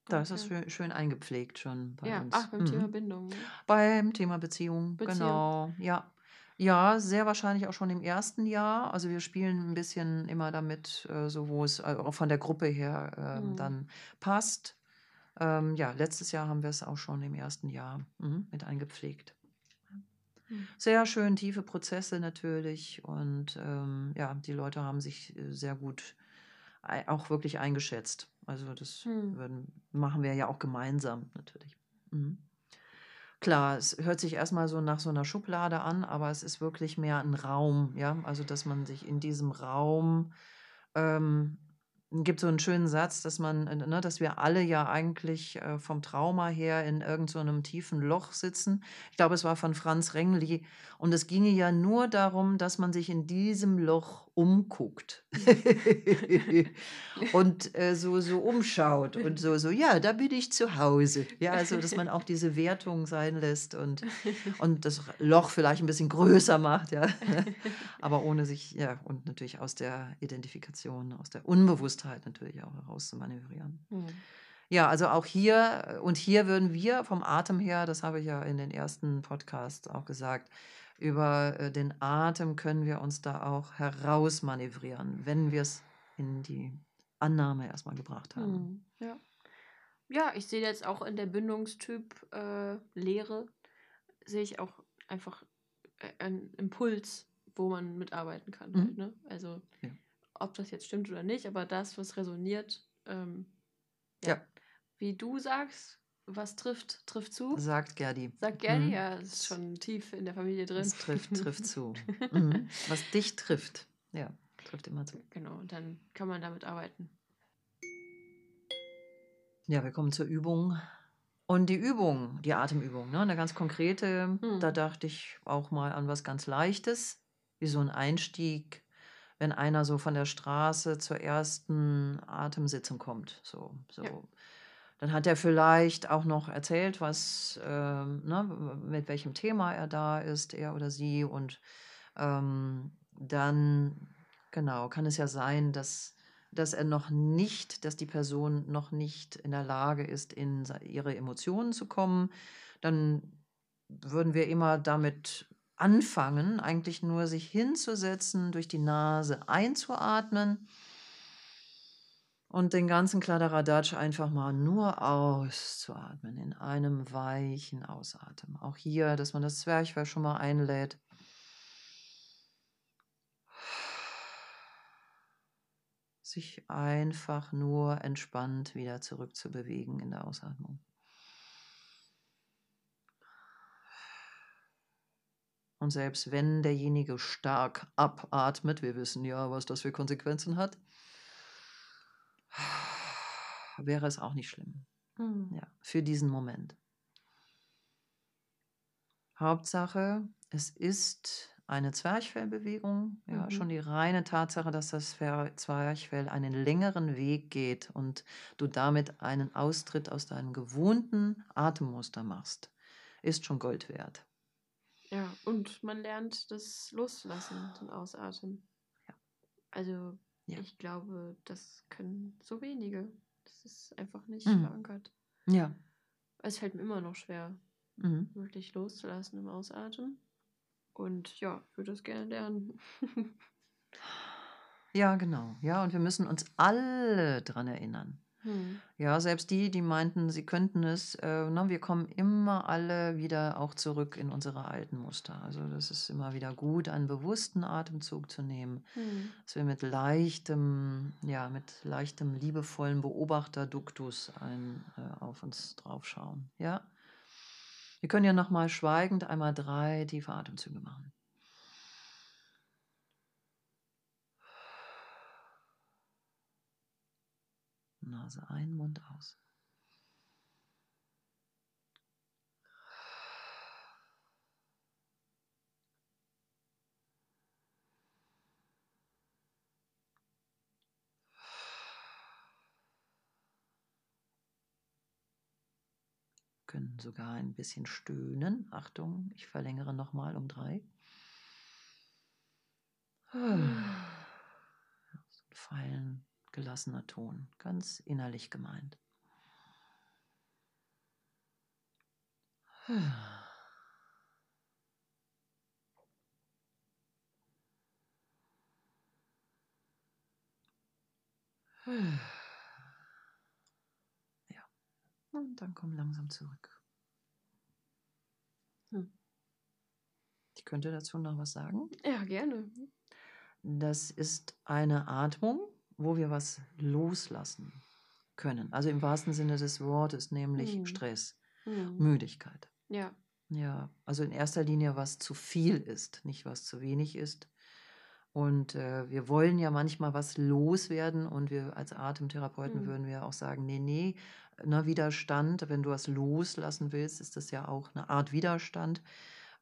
da ist das Okay. schön, schön eingepflegt schon bei Ja, uns. ach, beim Thema Mhm. Bindung. Ne? Beim Thema Beziehung, Beziehung. genau, ja. Ja, sehr wahrscheinlich auch schon im ersten Jahr. Also wir spielen ein bisschen immer damit, äh, so wo es äh, auch von der Gruppe her ähm, Mhm. dann passt. Ähm, ja, letztes Jahr haben wir es auch schon im ersten Jahr mhm, mit eingepflegt. Mhm. Sehr schön tiefe Prozesse natürlich und ähm, ja, die Leute haben sich äh, sehr gut auch wirklich eingeschätzt. Also das Hm. würden, machen wir ja auch gemeinsam natürlich. Mhm. Klar, es hört sich erstmal so nach so einer Schublade an, aber es ist wirklich mehr ein Raum, ja. Also, dass man sich in diesem Raum ähm, gibt so einen schönen Satz, dass man, ne, dass wir alle ja eigentlich äh, vom Trauma her in irgend so einem tiefen Loch sitzen. Ich glaube, es war von Franz Rengli. Und es ginge ja nur darum, dass man sich in diesem Loch umguckt und äh, so, so umschaut und so, so, ja, da bin ich zu Hause. Ja, also, dass man auch diese Wertung sein lässt und, und das Loch vielleicht ein bisschen größer macht, ja. Aber ohne sich, ja, und natürlich aus der Identifikation, aus der Unbewusstheit natürlich auch heraus zu manövrieren. Hm. Ja, also auch hier, und hier würden wir vom Atem her, das habe ich ja in den ersten Podcasts auch gesagt, über äh, den Atem können wir uns da auch herausmanövrieren, wenn wir es in die Annahme erstmal gebracht haben. Hm. Ja. Ja, ich sehe jetzt auch in der Bindungstyp äh, Lehre, sehe ich auch einfach äh, einen Impuls, wo man mitarbeiten kann. Mhm. Halt, ne? Also, Ja. ob das jetzt stimmt oder nicht, aber das, was resoniert, ähm, Ja. wie du sagst, was trifft, trifft zu. Sagt Gerdi. Sagt Gerdi, Mhm. ja, ist schon tief in der Familie drin. Es trifft, trifft zu. Mhm. Was dich trifft. Ja, trifft immer zu. Genau, und dann kann man damit arbeiten. Ja, wir kommen zur Übung. Und die Übung, die Atemübung, ne, eine ganz konkrete, Hm. da dachte ich auch mal an was ganz Leichtes, wie so ein Einstieg, wenn einer so von der Straße zur ersten Atemsitzung kommt. So, so. Ja. Dann hat er vielleicht auch noch erzählt, was, ähm, ne, mit welchem Thema er da ist, er oder sie. Und ähm, dann, genau, kann es ja sein, dass, dass er noch nicht, dass die Person noch nicht in der Lage ist, in ihre Emotionen zu kommen. Dann würden wir immer damit anfangen, eigentlich nur sich hinzusetzen, durch die Nase einzuatmen und den ganzen Kladderadatsch einfach mal nur auszuatmen in einem weichen Ausatmen. Auch hier, dass man das Zwerchfell schon mal einlädt. Sich einfach nur entspannt wieder zurückzubewegen in der Ausatmung. Und selbst wenn derjenige stark abatmet, wir wissen ja, was das für Konsequenzen hat, wäre es auch nicht schlimm. Hm. Ja, für diesen Moment. Hauptsache, es ist eine Zwerchfellbewegung. Ja, Mhm. schon die reine Tatsache, dass das Zwerchfell einen längeren Weg geht und du damit einen Austritt aus deinem gewohnten Atemmuster machst, ist schon Gold wert. Ja, und man lernt das Loslassen, den Ausatmen. Ja. Also, Ja. ich glaube, das können so wenige. Das ist einfach nicht Mhm. verankert. Ja. Es fällt mir immer noch schwer, Mhm. wirklich loszulassen im Ausatmen. Und ja, ich würde das gerne lernen. Ja, genau. Ja, und wir müssen uns alle dran erinnern. Hm. Ja, selbst die, die meinten, sie könnten es, äh, ne, wir kommen immer alle wieder auch zurück in unsere alten Muster. Also das ist immer wieder gut, einen bewussten Atemzug zu nehmen, Hm. dass wir mit leichtem, ja, mit leichtem, liebevollen Beobachterduktus ein, äh, auf uns draufschauen. Ja. Wir können ja nochmal schweigend einmal drei tiefe Atemzüge machen. Nase ein, Mund aus. Können sogar ein bisschen stöhnen. Achtung, ich verlängere nochmal um drei. Fein gelassener Ton, ganz innerlich gemeint. Ja, und dann komm langsam zurück. Hm. Ich könnte dazu noch was sagen. Ja, gerne. Das ist eine Atmung, wo wir was loslassen können. Also im wahrsten Sinne des Wortes, nämlich Hm. Stress, Hm. Müdigkeit. Ja. Ja, also in erster Linie, was zu viel ist, nicht was zu wenig ist. Und äh, wir wollen ja manchmal was loswerden und wir als Atemtherapeuten Hm. würden wir auch sagen, nee, nee, ne, Widerstand, wenn du was loslassen willst, ist das ja auch eine Art Widerstand.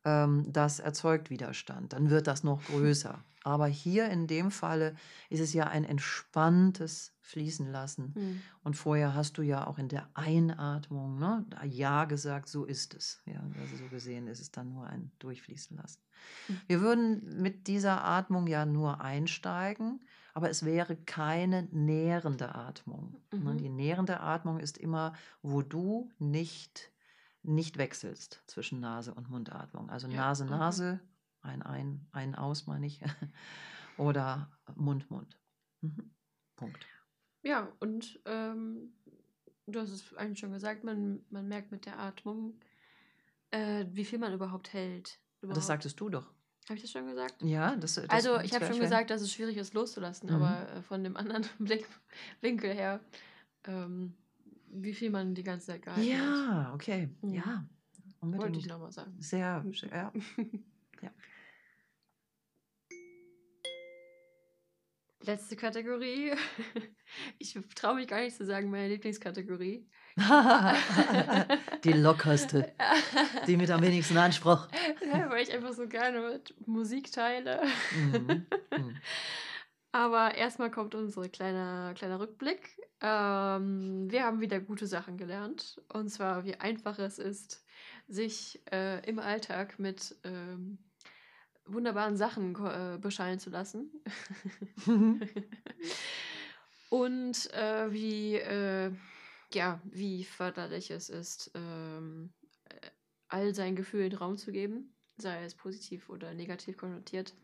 Ähm, das erzeugt Widerstand, dann wird das noch größer. Aber hier in dem Falle ist es ja ein entspanntes Fließen lassen. Hm. Und vorher hast du ja auch in der Einatmung ne, Ja gesagt, so ist es. Ja, also so gesehen ist es dann nur ein Durchfließen lassen. Mhm. Wir würden mit dieser Atmung ja nur einsteigen, aber es wäre keine nährende Atmung. Ne? Mhm. Die nährende Atmung ist immer, wo du nicht, nicht wechselst zwischen Nase und Mundatmung. Also Ja, Nase, okay. Nase, ein, ein, ein, aus, meine ich. Oder Mund, Mund. Mhm. Punkt. Ja, und ähm, du hast es eigentlich schon gesagt, man, man merkt mit der Atmung, äh, wie viel man überhaupt hält. Das Überhaupt. sagtest du doch. Habe ich das schon gesagt? Ja, das, das also, das ich habe schon schwer. gesagt, dass es schwierig ist, loszulassen, Mhm. aber äh, von dem anderen Blick, Winkel her, ähm, wie viel man die ganze Zeit gehalten hat. Ja, okay. Mhm. Ja, Wollte ich unbedingt. nochmal sagen. Sehr, sehr, ja. Ja. Letzte Kategorie. Ich traue mich gar nicht zu sagen, meine Lieblingskategorie. die lockerste, die mit am wenigsten Anspruch. ja, weil ich einfach so gerne mit Musik teile. Mhm. Mhm. Aber erstmal kommt unser kleiner, kleiner Rückblick. Ähm, wir haben wieder gute Sachen gelernt. Und zwar, wie einfach es ist, sich äh, im Alltag mit ähm, wunderbaren Sachen äh, beschallen zu lassen. Und äh, wie, äh, ja, wie förderlich es ist, ähm, äh, all seinen Gefühlen Raum zu geben, sei es positiv oder negativ konnotiert.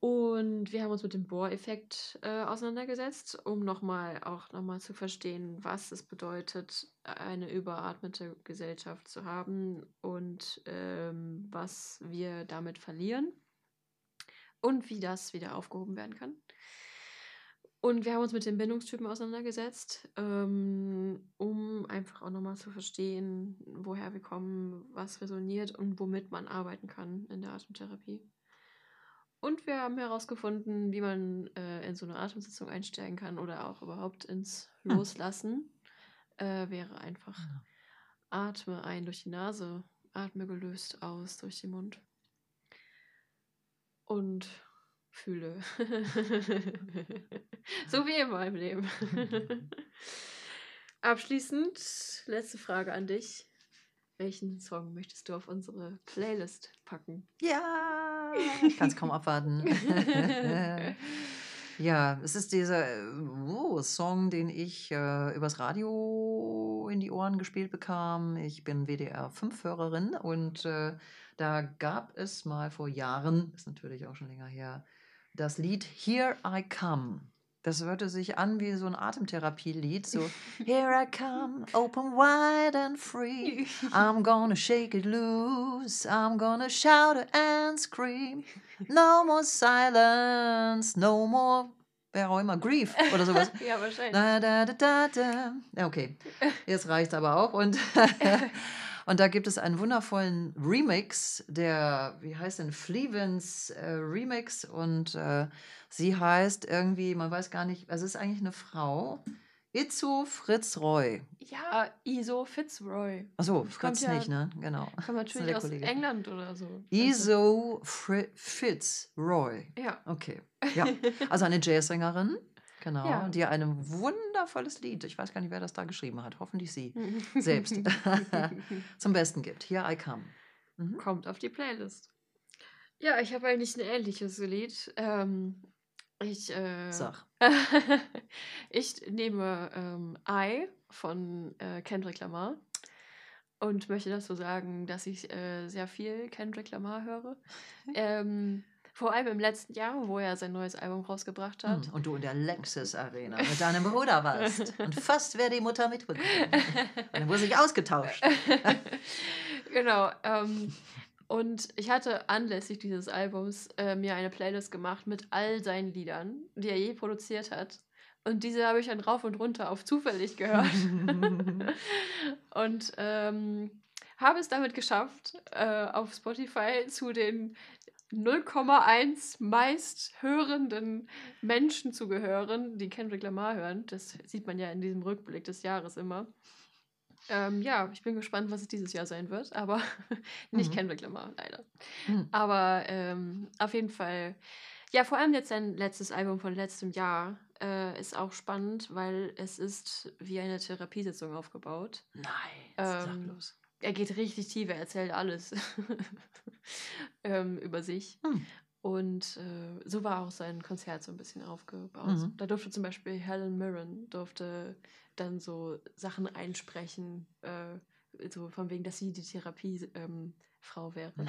Und wir haben uns mit dem Bohr-Effekt äh, auseinandergesetzt, um nochmal auch nochmal zu verstehen, was es bedeutet, eine überatmete Gesellschaft zu haben und ähm, was wir damit verlieren und wie das wieder aufgehoben werden kann. Und wir haben uns mit den Bindungstypen auseinandergesetzt, ähm, um einfach auch nochmal zu verstehen, woher wir kommen, was resoniert und womit man arbeiten kann in der Atemtherapie. Und wir haben herausgefunden, wie man äh, in so eine Atemsitzung einsteigen kann oder auch überhaupt ins Hm. Loslassen. Äh, wäre einfach Genau. atme ein durch die Nase, atme gelöst aus durch den Mund. Und fühle. so wie immer im Leben. Abschließend, letzte Frage an dich. Welchen Song möchtest du auf unsere Playlist packen? Ja, ich kann es kaum abwarten. ja, es ist dieser äh, oh, Song, den ich äh, übers Radio in die Ohren gespielt bekam. Ich bin WDR-5-Hörerin und äh, da gab es mal vor Jahren, ist natürlich auch schon länger her, das Lied Here I Come. Das hörte sich an wie so ein Atemtherapielied, so Here I come, open wide and free. I'm gonna shake it loose. I'm gonna shout and scream. No more silence. No more, wer auch immer, grief oder sowas. ja, wahrscheinlich. Da, da, da, da, da. Ja, okay. Jetzt reicht aber auch. Und, und da gibt es einen wundervollen Remix, der, wie heißt denn, Flevens äh, Remix. Und äh, sie heißt irgendwie, man weiß gar nicht, also es ist eigentlich eine Frau. Itzu Fritz Roy. Ja, Iso Fitzroy. Achso, Fritz ja- nicht, ne? Genau. Kommt Das ist eine natürlich aus Kollegin. England oder so. Iso Fri Fitz Roy. Ja. Okay. Ja. Also eine Jazzsängerin, genau, Ja. die ein wundervolles Lied, ich weiß gar nicht, wer das da geschrieben hat, hoffentlich sie, selbst zum Besten gibt. Here I come. Mhm. Kommt auf die Playlist. Ja, ich habe eigentlich ein ähnliches Lied. Ähm, ich, äh, Sag. ich nehme ähm, I von äh, Kendrick Lamar und möchte dazu sagen, dass ich äh, sehr viel Kendrick Lamar höre. Ähm, Vor allem im letzten Jahr, wo er sein neues Album rausgebracht hat. Hm, Und du in der Lexus Arena mit deinem Bruder warst. Und fast wäre die Mutter mitbekommen. Dann wurde sich ausgetauscht. genau. Ähm, und ich hatte anlässlich dieses Albums äh, mir eine Playlist gemacht mit all seinen Liedern, die er je produziert hat. Und diese habe ich dann rauf und runter auf zufällig gehört. und ähm, habe es damit geschafft, äh, auf Spotify zu den 0,1 meist hörenden Menschen zu gehören, die Kendrick Lamar hören. Das sieht man ja in diesem Rückblick des Jahres immer. Ähm, ja, ich bin gespannt, was es dieses Jahr sein wird, aber nicht Mhm. Kendrick Lamar, leider. Hm. Aber ähm, auf jeden Fall, ja, vor allem jetzt sein letztes Album von letztem Jahr äh, ist auch spannend, weil es ist wie eine Therapiesitzung aufgebaut. Nein, sag Ähm, bloß. Er geht richtig tief, er erzählt alles ähm, über sich. Hm. Und äh, so war auch sein Konzert so ein bisschen aufgebaut. Mhm. Da durfte zum Beispiel Helen Mirren durfte dann so Sachen einsprechen, äh, so von wegen, dass sie die Therapie ähm, Frau wäre. Nein,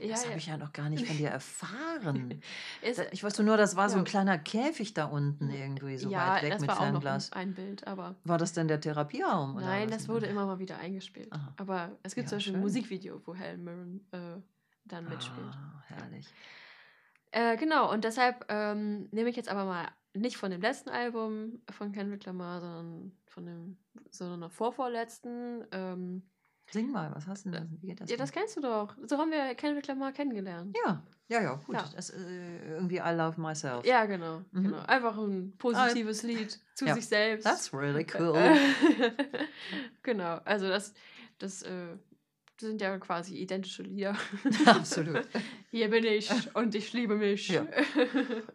Ja, das ja. habe ich ja noch gar nicht von dir erfahren. Ich wusste nur, das war so ein kleiner Käfig da unten irgendwie, so ja, weit weg das mit war auch noch ein, Fernglas. ein Bild, aber War das denn der Therapieraum? Nein, das wurde immer mal wieder eingespielt. Aha. Aber es gibt zum Beispiel ein schön. Musikvideo, wo Helen Mirren äh, dann mitspielt. Ah, herrlich. Äh, genau, und deshalb ähm, nehme ich jetzt aber mal nicht von dem letzten Album von Kendrick Lamar, sondern von dem, sondern noch vorvorletzten. Ähm, Sing mal, was hast du denn? Wie geht das? ja, das denn? kennst du doch. So haben wir Kendrick Lamar kennengelernt. ja, ja, ja, gut. Ja. Das, äh, irgendwie I Love Myself. Ja, genau, Mhm. genau. Einfach ein positives Lied zu Ja. sich selbst. That's really cool. genau, also das, das, äh, das sind ja quasi identische Lieder. Absolut. Hier bin ich und ich liebe mich. Ja.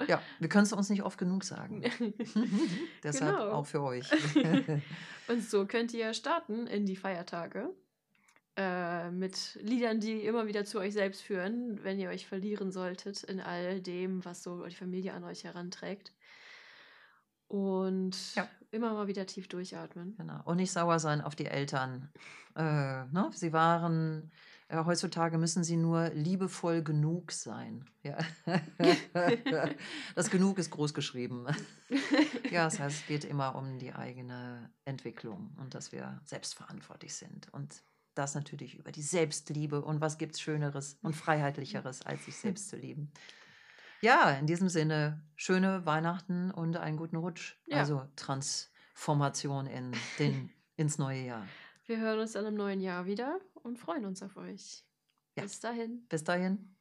Ja, wir können es uns nicht oft genug sagen. Deshalb Genau. auch für euch. Und so könnt ihr starten in die Feiertage äh, mit Liedern, die immer wieder zu euch selbst führen, wenn ihr euch verlieren solltet in all dem, was so die Familie an euch heranträgt. Und Ja. immer mal wieder tief durchatmen. Genau. Und nicht sauer sein auf die Eltern. Äh, ne? Sie waren, äh, heutzutage müssen sie nur liebevoll genug sein. Ja. das Genug ist groß geschrieben. ja, das heißt, es geht immer um die eigene Entwicklung und dass wir selbstverantwortlich sind. Und das natürlich über die Selbstliebe. Und was gibt es Schöneres und Freiheitlicheres, als sich selbst zu lieben? Ja, in diesem Sinne, schöne Weihnachten und einen guten Rutsch. Ja. Also Transformation in den, ins neue Jahr. Wir hören uns dann im neuen Jahr wieder und freuen uns auf euch. Ja. Bis dahin. Bis dahin.